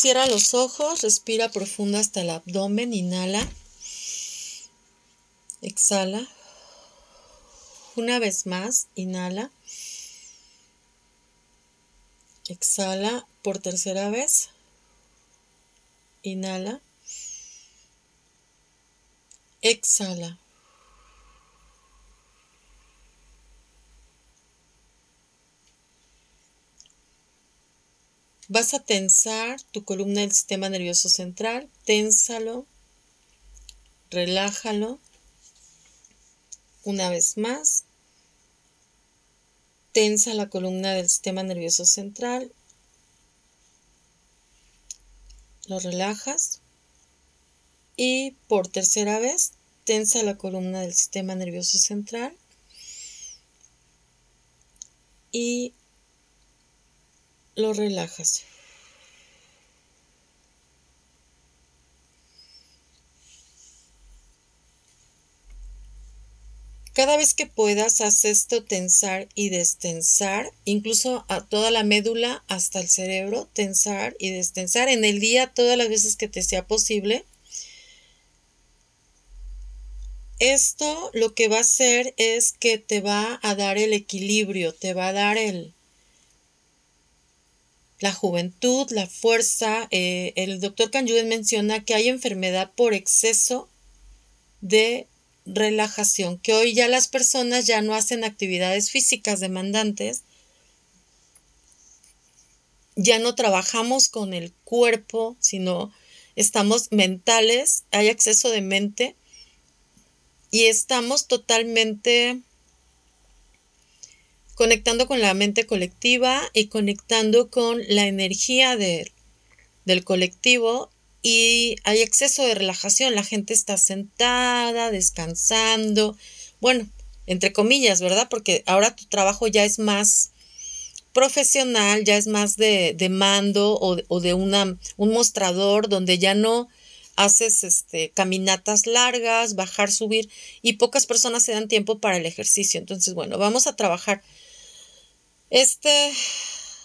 Cierra los ojos, respira profundo hasta el abdomen, inhala. Exhala. Una vez más, inhala. Exhala por tercera vez. Inhala. Exhala. Vas a tensar tu columna del sistema nervioso central. Ténsalo. Relájalo. Una vez más. Tensa la columna del sistema nervioso central. Lo relajas. Y por tercera vez, tensa la columna del sistema nervioso central. Y lo relajas. Cada vez que puedas, haz esto tensar y destensar, incluso a toda la médula hasta el cerebro, tensar y destensar en el día todas las veces que te sea posible. Esto lo que va a hacer es que te va a dar el equilibrio, te va a dar el, la juventud, la fuerza. Eh, el doctor Canyuden menciona que hay enfermedad por exceso de relajación, que hoy ya las personas ya no hacen actividades físicas demandantes, ya no trabajamos con el cuerpo, sino estamos mentales, hay acceso de mente y estamos totalmente conectando con la mente colectiva y conectando con la energía del colectivo y hay exceso de relajación, la gente está sentada, descansando, bueno, entre comillas, ¿verdad? Porque ahora tu trabajo ya es más profesional, ya es más de, mando o, de un mostrador donde ya no haces este, caminatas largas, bajar, subir y pocas personas se dan tiempo para el ejercicio. Entonces, bueno, vamos a trabajar este,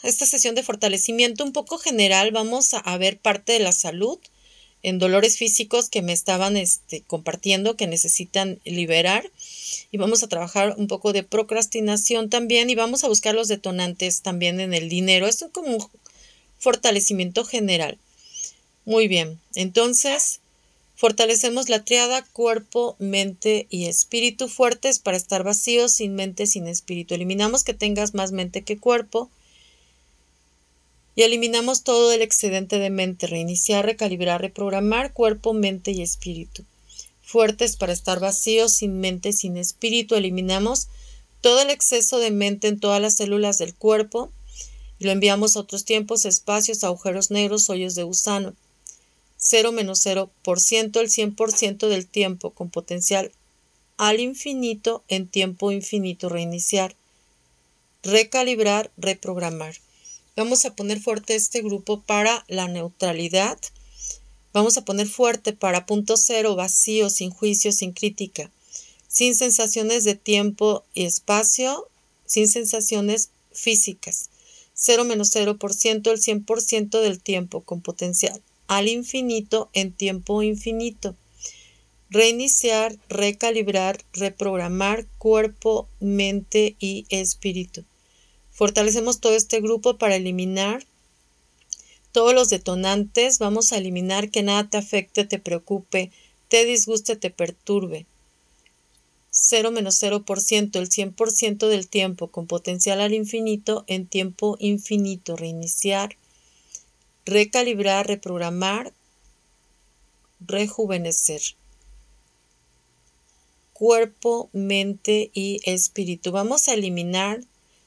esta sesión de fortalecimiento un poco general. Vamos a ver parte de la salud en dolores físicos que me estaban este, compartiendo, que necesitan liberar. Y vamos a trabajar un poco de procrastinación también y vamos a buscar los detonantes también en el dinero. Esto es como un fortalecimiento general. Muy bien, entonces fortalecemos la triada cuerpo, mente y espíritu fuertes para estar vacíos, sin mente, sin espíritu. Eliminamos que tengas más mente que cuerpo y eliminamos todo el excedente de mente, reiniciar, recalibrar, reprogramar cuerpo, mente y espíritu. Fuertes para estar vacíos, sin mente, sin espíritu, eliminamos todo el exceso de mente en todas las células del cuerpo y lo enviamos a otros tiempos, espacios, agujeros negros, hoyos de gusano. 0 menos 0%, el 100% del tiempo con potencial al infinito en tiempo infinito, reiniciar, recalibrar, reprogramar. Vamos a poner fuerte este grupo para la neutralidad. Vamos a poner fuerte para punto cero, vacío, sin juicio, sin crítica, sin sensaciones de tiempo y espacio, sin sensaciones físicas. 0 menos 0%, el 100% del tiempo con potencial al infinito en tiempo infinito. Reiniciar, recalibrar, reprogramar cuerpo, mente y espíritu. Fortalecemos todo este grupo para eliminar todos los detonantes. Vamos a eliminar que nada te afecte, te preocupe, te disguste, te perturbe. 0 menos 0%, el 100% del tiempo con potencial al infinito en tiempo infinito. Reiniciar, recalibrar, reprogramar, rejuvenecer. Cuerpo, mente y espíritu. Vamos a eliminar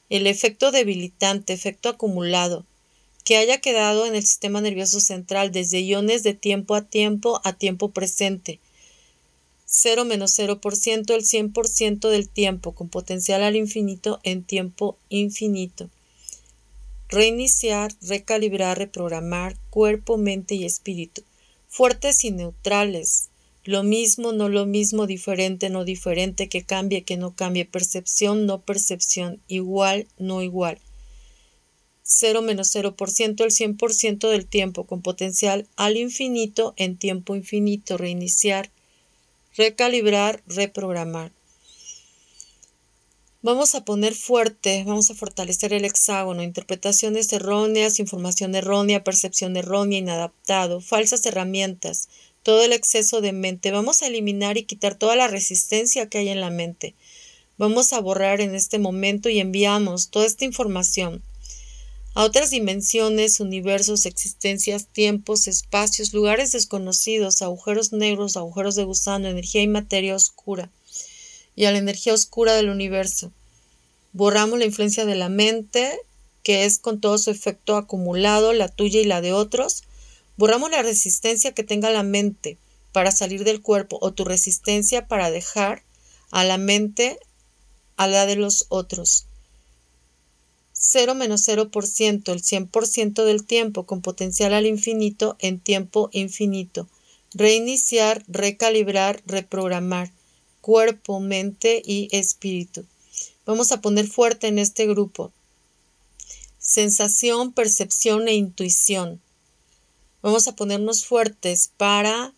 el efecto debilitante, efecto acumulado, que haya quedado en el sistema nervioso central desde iones de tiempo a tiempo a tiempo presente. 0 menos 0%, el 100% del tiempo, con potencial al infinito en tiempo infinito. Reiniciar, recalibrar, reprogramar cuerpo, mente y espíritu. Fuertes y neutrales, lo mismo, no lo mismo, diferente, no diferente, que cambie, que no cambie, percepción, no percepción, igual, no igual. 0 menos 0% el 100% del tiempo con potencial al infinito en tiempo infinito, reiniciar, recalibrar, reprogramar. Vamos a poner fuerte, vamos a fortalecer el hexágono, interpretaciones erróneas, información errónea, percepción errónea, inadaptado, falsas herramientas, todo el exceso de mente. Vamos a eliminar y quitar toda la resistencia que hay en la mente. Vamos a borrar en este momento y enviamos toda esta información a otras dimensiones, universos, existencias, tiempos, espacios, lugares desconocidos, agujeros negros, agujeros de gusano, energía y materia oscura, y a la energía oscura del universo. Borramos la influencia de la mente, que es con todo su efecto acumulado, la tuya y la de otros. Borramos la resistencia que tenga la mente para salir del cuerpo o tu resistencia para dejar a la mente a la de los otros. 0 menos 0%, el 100% del tiempo con potencial al infinito en tiempo infinito. Reiniciar, recalibrar, reprogramar. Cuerpo, mente y espíritu. Vamos a poner fuerte en este grupo. Sensación, percepción e intuición. Vamos a ponernos fuertes para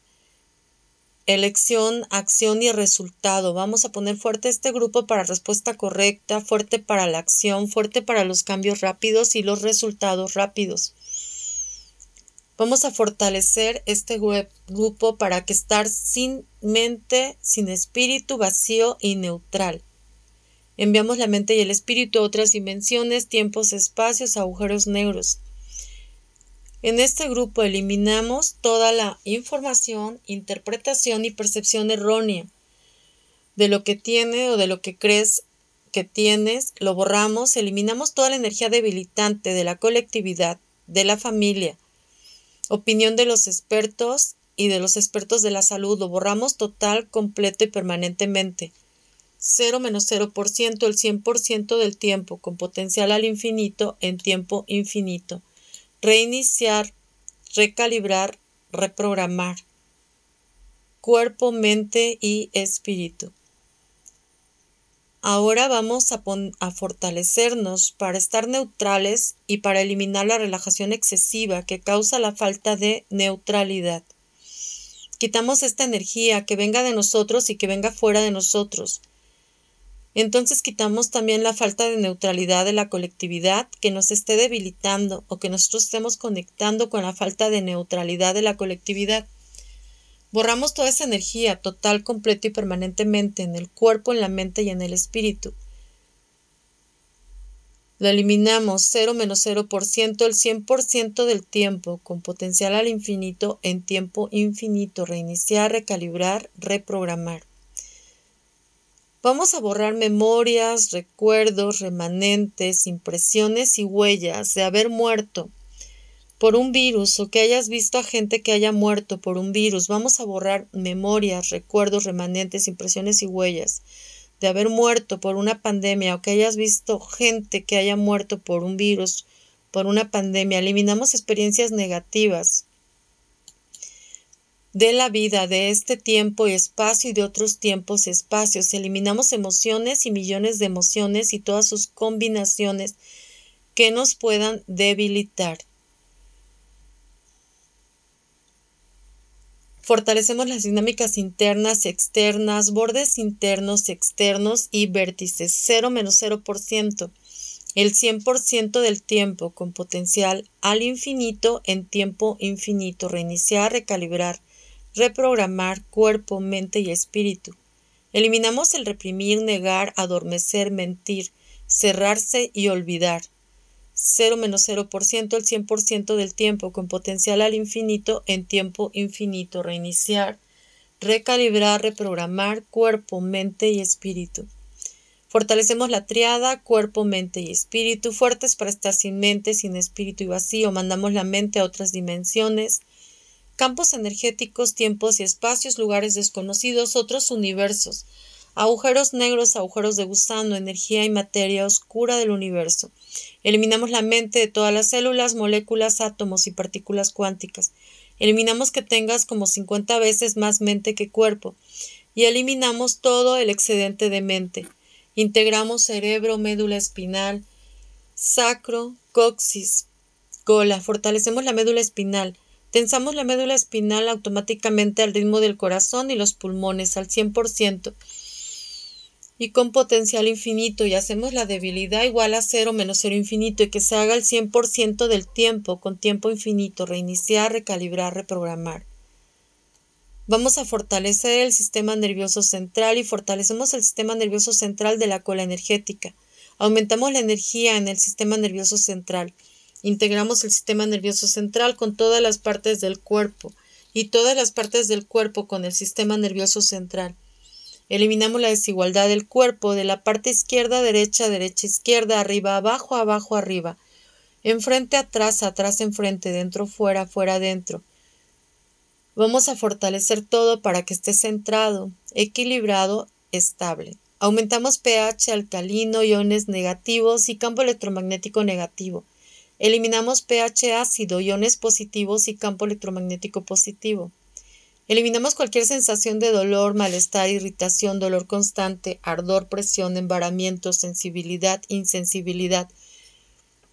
elección, acción y resultado. Vamos a poner fuerte este grupo para respuesta correcta, fuerte para la acción, fuerte para los cambios rápidos y los resultados rápidos. Vamos a fortalecer este grupo para que estar sin mente, sin espíritu, vacío y neutral. Enviamos la mente y el espíritu a otras dimensiones, tiempos, espacios, agujeros negros. En este grupo eliminamos toda la información, interpretación y percepción errónea de lo que tiene o de lo que crees que tienes, lo borramos, eliminamos toda la energía debilitante de la colectividad, de la familia, opinión de los expertos y de los expertos de la salud, lo borramos total, completo y permanentemente. 0 menos 0%, el 100% del tiempo, con potencial al infinito en tiempo infinito reiniciar, recalibrar, reprogramar. Cuerpo, mente y espíritu. Ahora vamos a, fortalecernos para estar neutrales y para eliminar la relajación excesiva que causa la falta de neutralidad. Quitamos esta energía que venga de nosotros y que venga fuera de nosotros entonces quitamos también la falta de neutralidad de la colectividad que nos esté debilitando o que nosotros estemos conectando con la falta de neutralidad de la colectividad. Borramos toda esa energía total, completa y permanentemente en el cuerpo, en la mente y en el espíritu. Lo eliminamos 0 menos 0% el 100% del tiempo, con potencial al infinito en tiempo infinito, reiniciar, recalibrar, reprogramar. Vamos a borrar memorias, recuerdos, remanentes, impresiones y huellas de haber muerto por un virus o que hayas visto a gente que haya muerto por un virus. Vamos a borrar memorias, recuerdos, remanentes, impresiones y huellas de haber muerto por una pandemia o que hayas visto gente que haya muerto por un virus, por una pandemia. Eliminamos experiencias negativas de la vida, de este tiempo y espacio y de otros tiempos y espacios. Eliminamos emociones y millones de emociones y todas sus combinaciones que nos puedan debilitar. Fortalecemos las dinámicas internas y externas, bordes internos y externos y vértices 0 menos 0%, el 100% del tiempo con potencial al infinito en tiempo infinito, reiniciar, recalibrar, reprogramar cuerpo, mente y espíritu. Eliminamos el reprimir, negar, adormecer, mentir, cerrarse y olvidar. 0 menos 0% el 100% del tiempo con potencial al infinito en tiempo infinito. Reiniciar, recalibrar, reprogramar cuerpo, mente y espíritu. Fortalecemos la triada, cuerpo, mente y espíritu, fuertes para estar sin mente, sin espíritu y vacío. Mandamos la mente a otras dimensiones campos energéticos, tiempos y espacios, lugares desconocidos, otros universos, agujeros negros, agujeros de gusano, energía y materia oscura del universo. Eliminamos la mente de todas las células, moléculas, átomos y partículas cuánticas. Eliminamos que tengas como 50 veces más mente que cuerpo. Y eliminamos todo el excedente de mente. Integramos cerebro, médula espinal, sacro, coxis, cola. Fortalecemos la médula espinal. Tensamos la médula espinal automáticamente al ritmo del corazón y los pulmones al 100% y con potencial infinito y hacemos la debilidad igual a cero menos cero infinito y que se haga el 100% del tiempo con tiempo infinito, reiniciar, recalibrar, reprogramar. Vamos a fortalecer el sistema nervioso central y fortalecemos el sistema nervioso central de la cola energética. Aumentamos la energía en el sistema nervioso central. Integramos el sistema nervioso central con todas las partes del cuerpo y todas las partes del cuerpo con el sistema nervioso central. Eliminamos la desigualdad del cuerpo de la parte izquierda, derecha, derecha, izquierda, arriba, abajo, abajo, arriba. Enfrente, atrás, atrás, enfrente, dentro, fuera, fuera, dentro. Vamos a fortalecer todo para que esté centrado, equilibrado, estable. Aumentamos pH alcalino, iones negativos y campo electromagnético negativo. Eliminamos pH ácido, iones positivos y campo electromagnético positivo. Eliminamos cualquier sensación de dolor, malestar, irritación, dolor constante, ardor, presión, embaramiento, sensibilidad, insensibilidad,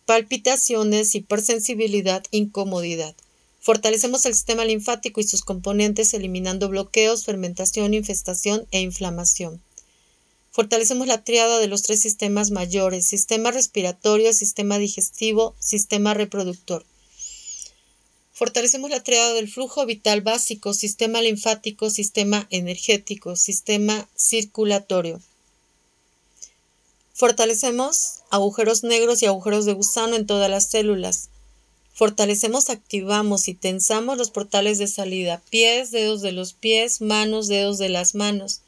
palpitaciones, hipersensibilidad, incomodidad. Fortalecemos el sistema linfático y sus componentes eliminando bloqueos, fermentación, infestación e inflamación. Fortalecemos la triada de los tres sistemas mayores, sistema respiratorio, sistema digestivo, sistema reproductor. Fortalecemos la triada del flujo vital básico, sistema linfático, sistema energético, sistema circulatorio. Fortalecemos agujeros negros y agujeros de gusano en todas las células. Fortalecemos, activamos y tensamos los portales de salida, pies, dedos de los pies, manos, dedos de las manos,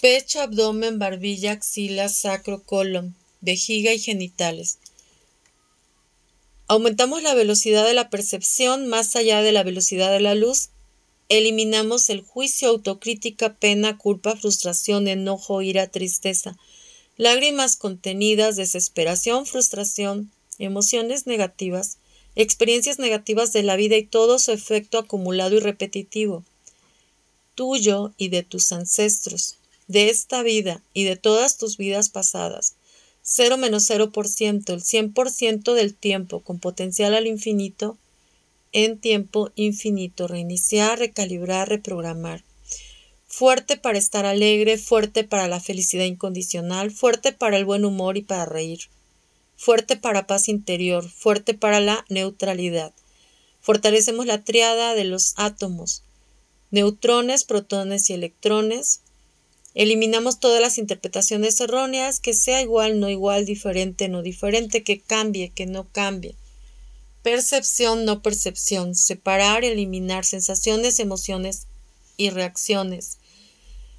pecho, abdomen, barbilla, axila, sacro, colon, vejiga y genitales. Aumentamos la velocidad de la percepción más allá de la velocidad de la luz. Eliminamos el juicio, autocrítica, pena, culpa, frustración, enojo, ira, tristeza, lágrimas contenidas, desesperación, frustración, emociones negativas, experiencias negativas de la vida y todo su efecto acumulado y repetitivo, tuyo y de tus ancestros, de esta vida y de todas tus vidas pasadas. 0 menos 0%, el 100% del tiempo con potencial al infinito, en tiempo infinito, reiniciar, recalibrar, reprogramar. Fuerte para estar alegre, fuerte para la felicidad incondicional, fuerte para el buen humor y para reír fuerte para paz interior, fuerte para la neutralidad. Fortalecemos la triada de los átomos, neutrones, protones y electrones. Eliminamos todas las interpretaciones erróneas, que sea igual, no igual, diferente, no diferente, que cambie, que no cambie. Percepción, no percepción. Separar, eliminar sensaciones, emociones y reacciones.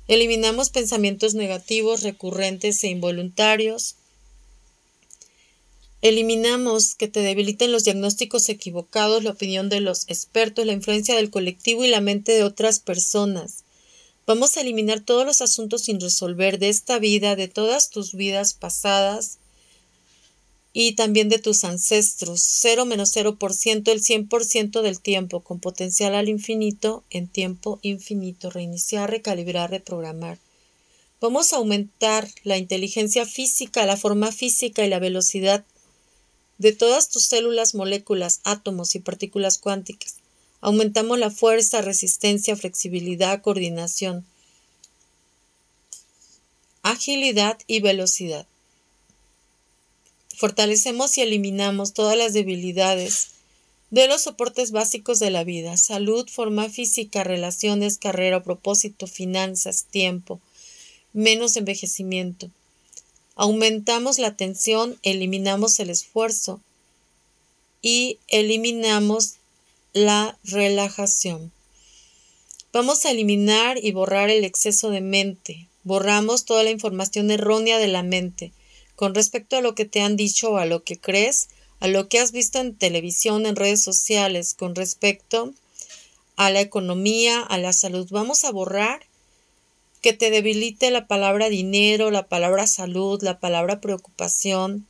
Eliminamos pensamientos negativos, recurrentes e involuntarios. Eliminamos que te debiliten los diagnósticos equivocados, la opinión de los expertos, la influencia del colectivo y la mente de otras personas. Vamos a eliminar todos los asuntos sin resolver de esta vida, de todas tus vidas pasadas y también de tus ancestros. 0 menos 0%, el 100% del tiempo, con potencial al infinito, en tiempo infinito. Reiniciar, recalibrar, reprogramar. Vamos a aumentar la inteligencia física, la forma física y la velocidad de todas tus células, moléculas, átomos y partículas cuánticas. Aumentamos la fuerza, resistencia, flexibilidad, coordinación, agilidad y velocidad. Fortalecemos y eliminamos todas las debilidades de los soportes básicos de la vida, salud, forma física, relaciones, carrera, propósito, finanzas, tiempo, menos envejecimiento, Aumentamos la tensión, eliminamos el esfuerzo y eliminamos la relajación. Vamos a eliminar y borrar el exceso de mente. Borramos toda la información errónea de la mente con respecto a lo que te han dicho o a lo que crees, a lo que has visto en televisión, en redes sociales, con respecto a la economía, a la salud. Vamos a borrar que te debilite la palabra dinero, la palabra salud, la palabra preocupación.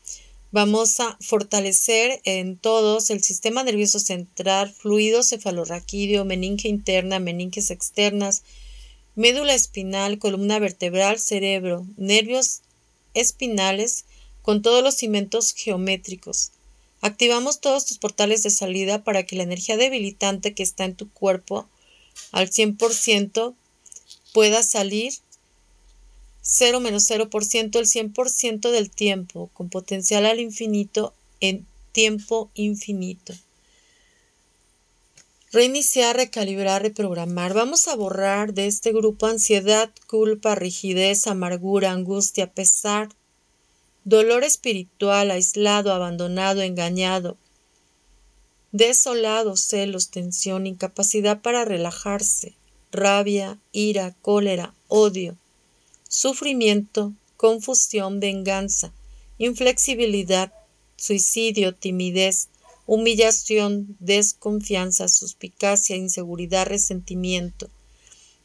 Vamos a fortalecer en todos el sistema nervioso central, fluido cefalorraquídeo, meninge interna, meninges externas, médula espinal, columna vertebral, cerebro, nervios espinales, con todos los cimientos geométricos. Activamos todos tus portales de salida para que la energía debilitante que está en tu cuerpo al 100% pueda salir 0 menos 0% el 100% del tiempo, con potencial al infinito en tiempo infinito. Reiniciar, recalibrar, reprogramar. Vamos a borrar de este grupo ansiedad, culpa, rigidez, amargura, angustia, pesar, dolor espiritual, aislado, abandonado, engañado, desolado, celos, tensión, incapacidad para relajarse, rabia, ira, cólera, odio, sufrimiento, confusión, venganza, inflexibilidad, suicidio, timidez, humillación, desconfianza, suspicacia, inseguridad, resentimiento,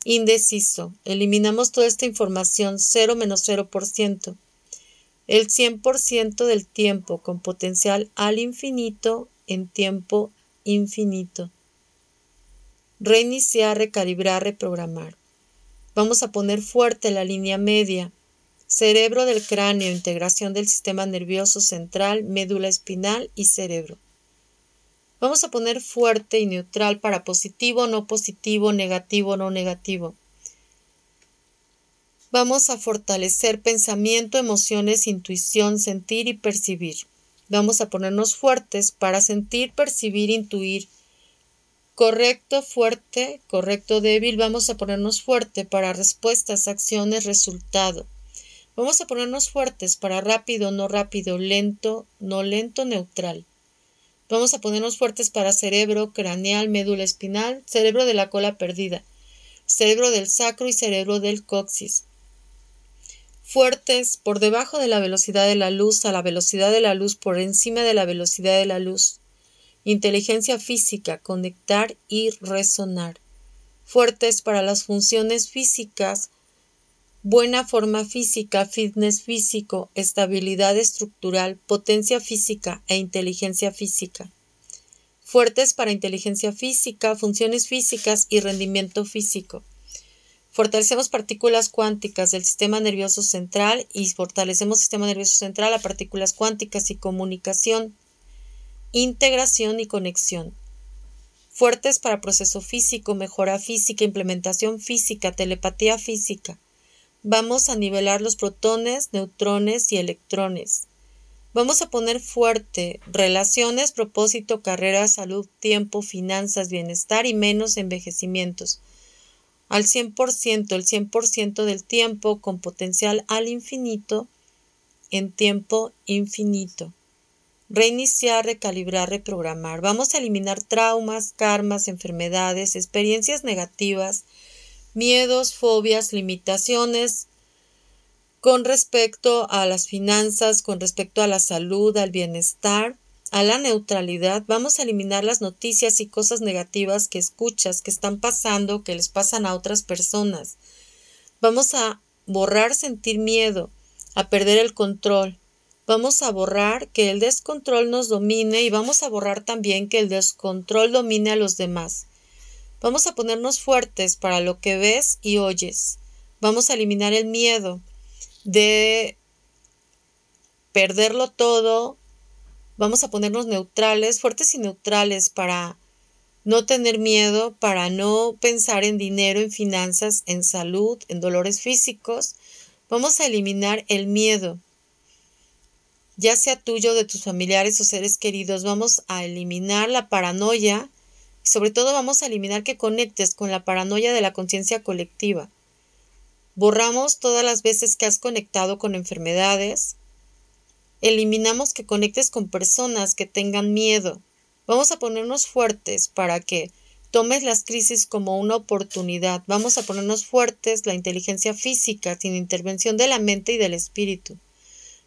indeciso. Eliminamos toda esta información 0 menos 0% el 100% del tiempo con potencial al infinito en tiempo infinito. Reiniciar, recalibrar, reprogramar. Vamos a poner fuerte la línea media. Cerebro del cráneo, integración del sistema nervioso central, médula espinal y cerebro. Vamos a poner fuerte y neutral para positivo, no positivo, negativo, no negativo. Vamos a fortalecer pensamiento, emociones, intuición, sentir y percibir. Vamos a ponernos fuertes para sentir, percibir, intuir. Correcto, fuerte, correcto, débil. Vamos a ponernos fuerte para respuestas, acciones, resultado. Vamos a ponernos fuertes para rápido, no rápido, lento, no lento, neutral. Vamos a ponernos fuertes para cerebro, craneal, médula espinal, cerebro de la cola perdida, cerebro del sacro y cerebro del coxis fuertes por debajo de la velocidad de la luz a la velocidad de la luz por encima de la velocidad de la luz. Inteligencia física, conectar y resonar. Fuertes para las funciones físicas, buena forma física, fitness físico, estabilidad estructural, potencia física e inteligencia física. Fuertes para inteligencia física, funciones físicas y rendimiento físico Fortalecemos partículas cuánticas del sistema nervioso central y fortalecemos sistema nervioso central a partículas cuánticas y comunicación, integración y conexión. Fuertes para proceso físico, mejora física, implementación física, telepatía física. Vamos a nivelar los protones, neutrones y electrones. Vamos a poner fuerte relaciones, propósito, carrera, salud, tiempo, finanzas, bienestar y menos envejecimientos al 100%, el 100% del tiempo con potencial al infinito en tiempo infinito. Reiniciar, recalibrar, reprogramar. Vamos a eliminar traumas, karmas, enfermedades, experiencias negativas, miedos, fobias, limitaciones con respecto a las finanzas, con respecto a la salud, al bienestar, a la neutralidad, vamos a eliminar las noticias y cosas negativas que escuchas, que están pasando, que les pasan a otras personas. Vamos a borrar sentir miedo, a perder el control. Vamos a borrar que el descontrol nos domine y vamos a borrar también que el descontrol domine a los demás. Vamos a ponernos fuertes para lo que ves y oyes. Vamos a eliminar el miedo de perderlo todo Vamos a ponernos neutrales, fuertes y neutrales para no tener miedo, para no pensar en dinero, en finanzas, en salud, en dolores físicos. Vamos a eliminar el miedo, ya sea tuyo, de tus familiares o seres queridos. Vamos a eliminar la paranoia y sobre todo vamos a eliminar que conectes con la paranoia de la conciencia colectiva. Borramos todas las veces que has conectado con enfermedades, Eliminamos que conectes con personas que tengan miedo. Vamos a ponernos fuertes para que tomes las crisis como una oportunidad. Vamos a ponernos fuertes la inteligencia física sin intervención de la mente y del espíritu.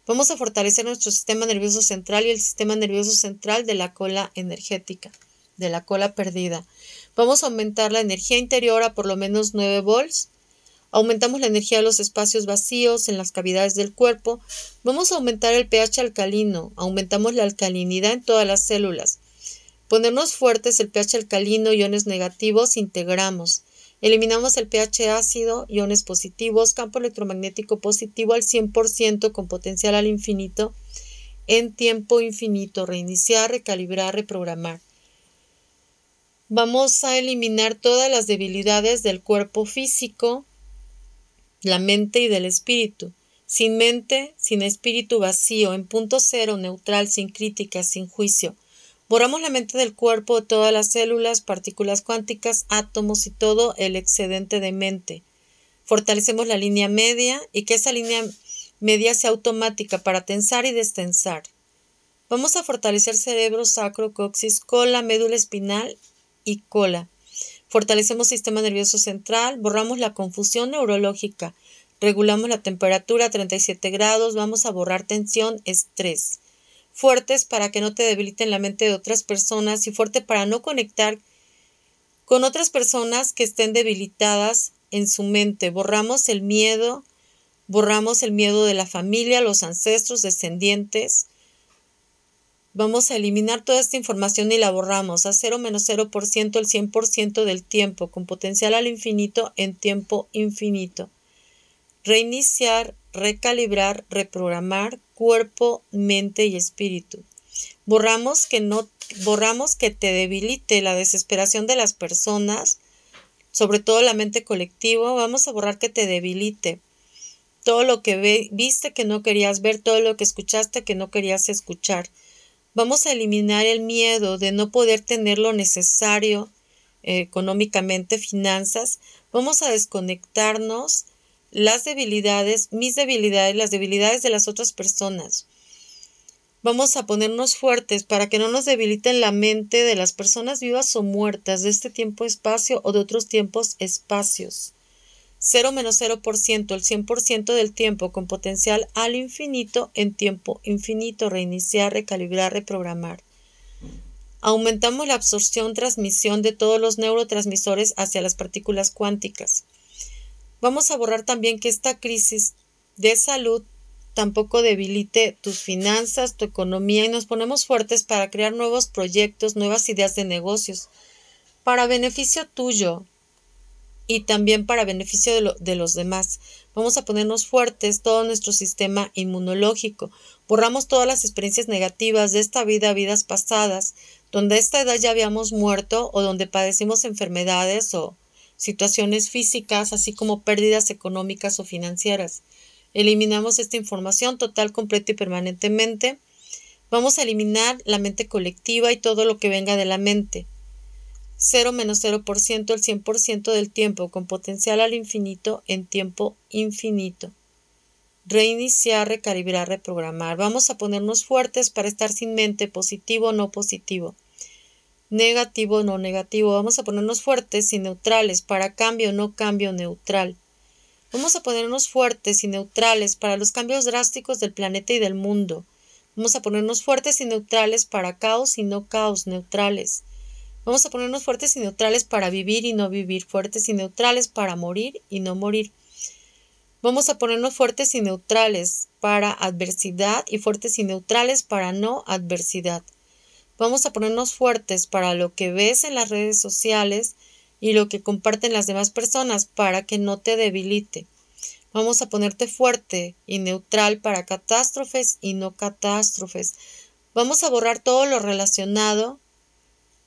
Vamos a fortalecer nuestro sistema nervioso central y el sistema nervioso central de la cola energética, de la cola perdida. Vamos a aumentar la energía interior a por lo menos 9 volts Aumentamos la energía de los espacios vacíos en las cavidades del cuerpo. Vamos a aumentar el pH alcalino. Aumentamos la alcalinidad en todas las células. Ponernos fuertes el pH alcalino, iones negativos, integramos. Eliminamos el pH ácido, iones positivos, campo electromagnético positivo al 100% con potencial al infinito en tiempo infinito, reiniciar, recalibrar, reprogramar. Vamos a eliminar todas las debilidades del cuerpo físico, la mente y del espíritu. Sin mente, sin espíritu vacío, en punto cero, neutral, sin crítica, sin juicio. Borramos la mente del cuerpo, todas las células, partículas cuánticas, átomos y todo el excedente de mente. Fortalecemos la línea media y que esa línea media sea automática para tensar y destensar. Vamos a fortalecer cerebro, sacro, coxis, cola, médula espinal y cola. Fortalecemos sistema nervioso central, borramos la confusión neurológica, regulamos la temperatura a 37 grados, vamos a borrar tensión, estrés. Fuertes para que no te debiliten la mente de otras personas y fuerte para no conectar con otras personas que estén debilitadas en su mente. Borramos el miedo, borramos el miedo de la familia, los ancestros, descendientes, Vamos a eliminar toda esta información y la borramos a 0 menos 0% el 100% del tiempo, con potencial al infinito en tiempo infinito. Reiniciar, recalibrar, reprogramar cuerpo, mente y espíritu. Borramos que no borramos que te debilite la desesperación de las personas, sobre todo la mente colectiva, vamos a borrar que te debilite todo lo que viste que no querías ver, todo lo que escuchaste que no querías escuchar Vamos a eliminar el miedo de no poder tener lo necesario eh, económicamente, finanzas. Vamos a desconectarnos las debilidades, mis debilidades, las debilidades de las otras personas. Vamos a ponernos fuertes para que no nos debiliten la mente de las personas vivas o muertas de este tiempo-espacio o de otros tiempos-espacios. 0 menos 0%, el 100% del tiempo con potencial al infinito en tiempo infinito, reiniciar, recalibrar, reprogramar. Aumentamos la absorción, transmisión de todos los neurotransmisores hacia las partículas cuánticas. Vamos a borrar también que esta crisis de salud tampoco debilite tus finanzas, tu economía y nos ponemos fuertes para crear nuevos proyectos, nuevas ideas de negocios, para beneficio tuyo, y también para beneficio de, los demás. Vamos a ponernos fuertes todo nuestro sistema inmunológico. Borramos todas las experiencias negativas de esta vida, vidas pasadas, donde a esta edad ya habíamos muerto o donde padecimos enfermedades o situaciones físicas, así como pérdidas económicas o financieras. Eliminamos esta información total, completa y permanentemente. Vamos a eliminar la mente colectiva y todo lo que venga de la mente. 0 menos 0% el 100% del tiempo con potencial al infinito en tiempo infinito. Reiniciar, recalibrar, reprogramar. Vamos a ponernos fuertes para estar sin mente, positivo o no positivo. Negativo no negativo. Vamos a ponernos fuertes y neutrales para cambio no cambio neutral. Vamos a ponernos fuertes y neutrales para los cambios drásticos del planeta y del mundo. Vamos a ponernos fuertes y neutrales para caos y no caos neutrales. Vamos a ponernos fuertes y neutrales para vivir y no vivir, fuertes y neutrales para morir y no morir. Vamos a ponernos fuertes y neutrales para adversidad y fuertes y neutrales para no adversidad. Vamos a ponernos fuertes para lo que ves en las redes sociales y lo que comparten las demás personas para que no te debilite. Vamos a ponerte fuerte y neutral para catástrofes y no catástrofes. Vamos a borrar todo lo relacionado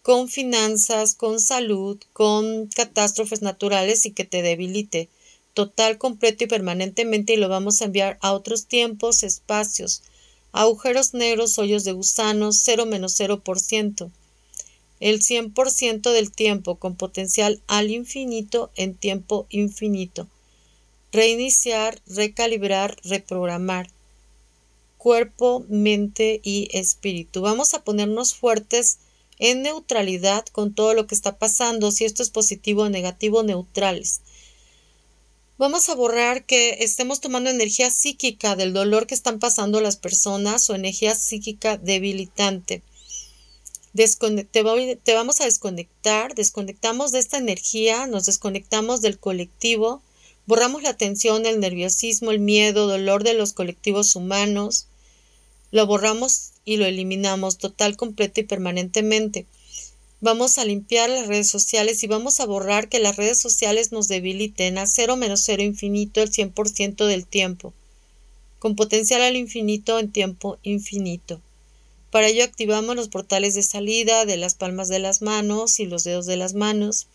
con finanzas, con salud, con catástrofes naturales y que te debilite total, completo y permanentemente y lo vamos a enviar a otros tiempos, espacios, agujeros negros, hoyos de gusanos, 0 menos 0%. El 100% del tiempo con potencial al infinito en tiempo infinito. Reiniciar, recalibrar, reprogramar. Cuerpo, mente y espíritu. Vamos a ponernos fuertes en neutralidad con todo lo que está pasando, si esto es positivo o negativo, neutrales. Vamos a borrar que estemos tomando energía psíquica del dolor que están pasando las personas o energía psíquica debilitante. te, vamos a desconectar, desconectamos de esta energía, nos desconectamos del colectivo, borramos la tensión, el nerviosismo, el miedo, dolor de los colectivos humanos, lo borramos y lo eliminamos total, completo y permanentemente. Vamos a limpiar las redes sociales y vamos a borrar que las redes sociales nos debiliten a cero menos cero infinito el 100% del tiempo. con potencial al infinito en tiempo infinito. Para ello activamos los portales de salida de las palmas de las manos y los dedos de las manos.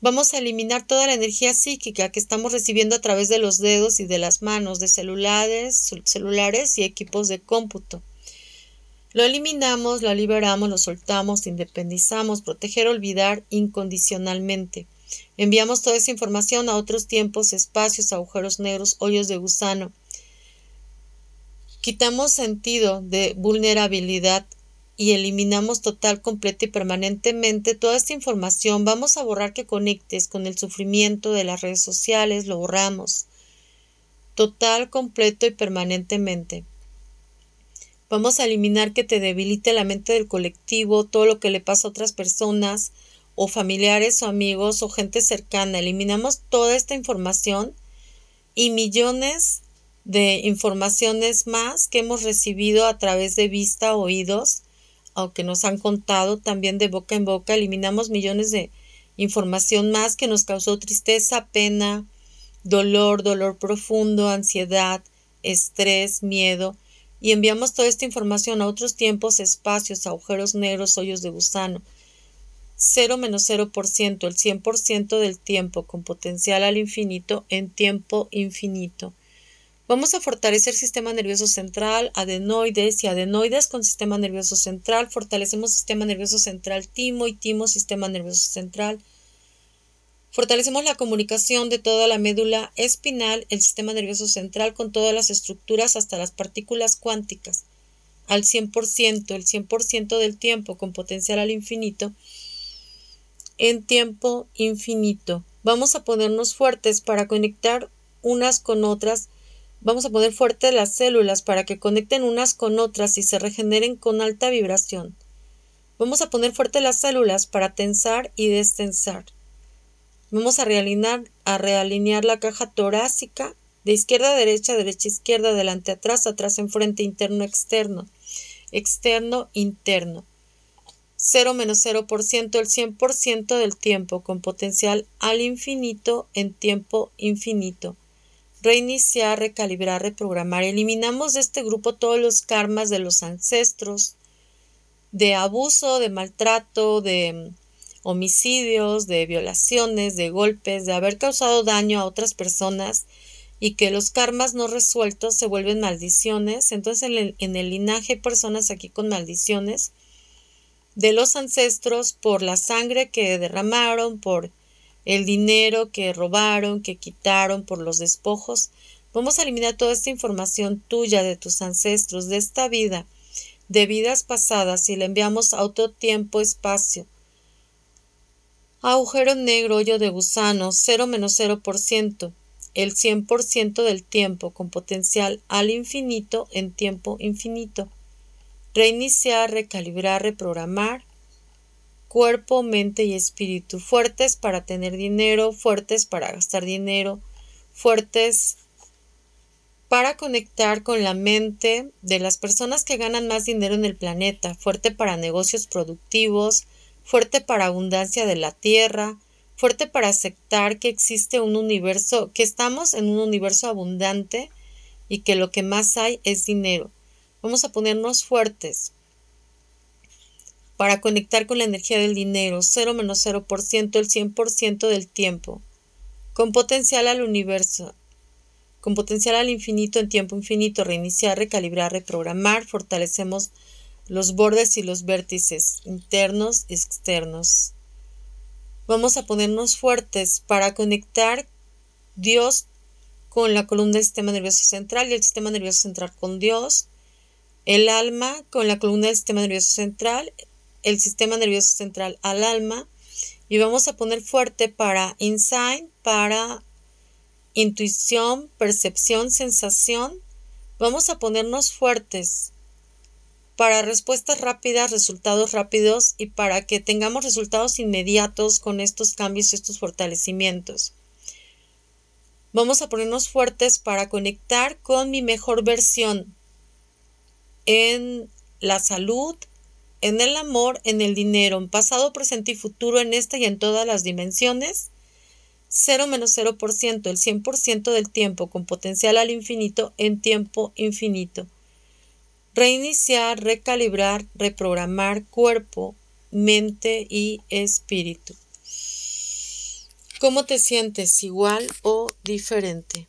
Vamos a eliminar toda la energía psíquica que estamos recibiendo a través de los dedos y de las manos de celulares, celulares y equipos de cómputo. Lo eliminamos, lo liberamos, lo soltamos, independizamos, proteger, olvidar incondicionalmente. Enviamos toda esa información a otros tiempos, espacios, agujeros negros, hoyos de gusano, Quitamos sentido de vulnerabilidad y eliminamos total, completa y permanentemente toda esta información. Vamos a borrar que conectes con el sufrimiento de las redes sociales, lo borramos. Total, completo y permanentemente. Vamos a eliminar que te debilite la mente del colectivo, todo lo que le pasa a otras personas o familiares o amigos o gente cercana. Eliminamos toda esta información y millones de informaciones más que hemos recibido a través de vista, oídos, aunque nos han contado también de boca en boca, eliminamos millones de información más que nos causó tristeza, pena, dolor, dolor profundo, ansiedad, estrés, miedo, y enviamos toda esta información a otros tiempos, espacios, agujeros negros, hoyos de gusano. 0 menos 0%, el 100% del tiempo con potencial al infinito en tiempo infinito. Vamos a fortalecer sistema nervioso central, adenoides y adenoides con sistema nervioso central. Fortalecemos sistema nervioso central timo y timo sistema nervioso central. Fortalecemos la comunicación de toda la médula espinal, el sistema nervioso central con todas las estructuras hasta las partículas cuánticas al 100%, el 100% del tiempo con potencial al infinito, en tiempo infinito. Vamos a ponernos fuertes para conectar unas con otras Vamos a poner fuerte las células para que conecten unas con otras y se regeneren con alta vibración. Vamos a poner fuerte las células para tensar y destensar. Vamos a realinear, a realinear la caja torácica de izquierda a derecha, derecha a izquierda, adelante atrás, atrás enfrente, interno externo, externo interno. 0 menos 0%, el 100% del tiempo, con potencial al infinito en tiempo infinito reiniciar, recalibrar, reprogramar. Eliminamos de este grupo todos los karmas de los ancestros, de abuso, de maltrato, de homicidios, de violaciones, de golpes, de haber causado daño a otras personas y que los karmas no resueltos se vuelven maldiciones. Entonces en el, linaje hay personas aquí con maldiciones de los ancestros por la sangre que derramaron, por el dinero que robaron, que quitaron por los despojos. Vamos a eliminar toda esta información tuya de tus ancestros, de esta vida, de vidas pasadas y la enviamos a otro tiempo, espacio. Agujero negro, hoyo de gusano, 0 menos 0%, el 100% del tiempo con potencial al infinito en tiempo infinito. Reiniciar, recalibrar, reprogramar, cuerpo, mente y espíritu, fuertes para tener dinero, fuertes para gastar dinero, fuertes para conectar con la mente de las personas que ganan más dinero en el planeta, fuerte para negocios productivos, fuerte para abundancia de la tierra, fuerte para aceptar que existe un universo, que estamos en un universo abundante y que lo que más hay es dinero. Vamos a ponernos fuertes para conectar con la energía del dinero, 0 menos 0%, el 100% del tiempo, con potencial al universo, con potencial al infinito en tiempo infinito, reiniciar, recalibrar, reprogramar, fortalecemos los bordes y los vértices internos y externos. Vamos a ponernos fuertes para conectar Dios con la columna del sistema nervioso central y el sistema nervioso central con Dios, el alma con la columna del sistema nervioso central, el sistema nervioso central al alma y vamos a poner fuerte para insight, para intuición, percepción, sensación. Vamos a ponernos fuertes para respuestas rápidas, resultados rápidos y para que tengamos resultados inmediatos con estos cambios, estos fortalecimientos. Vamos a ponernos fuertes para conectar con mi mejor versión en la salud, en el amor, en el dinero, en pasado, presente y futuro, en esta y en todas las dimensiones, 0 menos 0%, el 100% del tiempo con potencial al infinito en tiempo infinito. Reiniciar, recalibrar, reprogramar cuerpo, mente y espíritu. ¿Cómo te sientes? ¿Igual o diferente?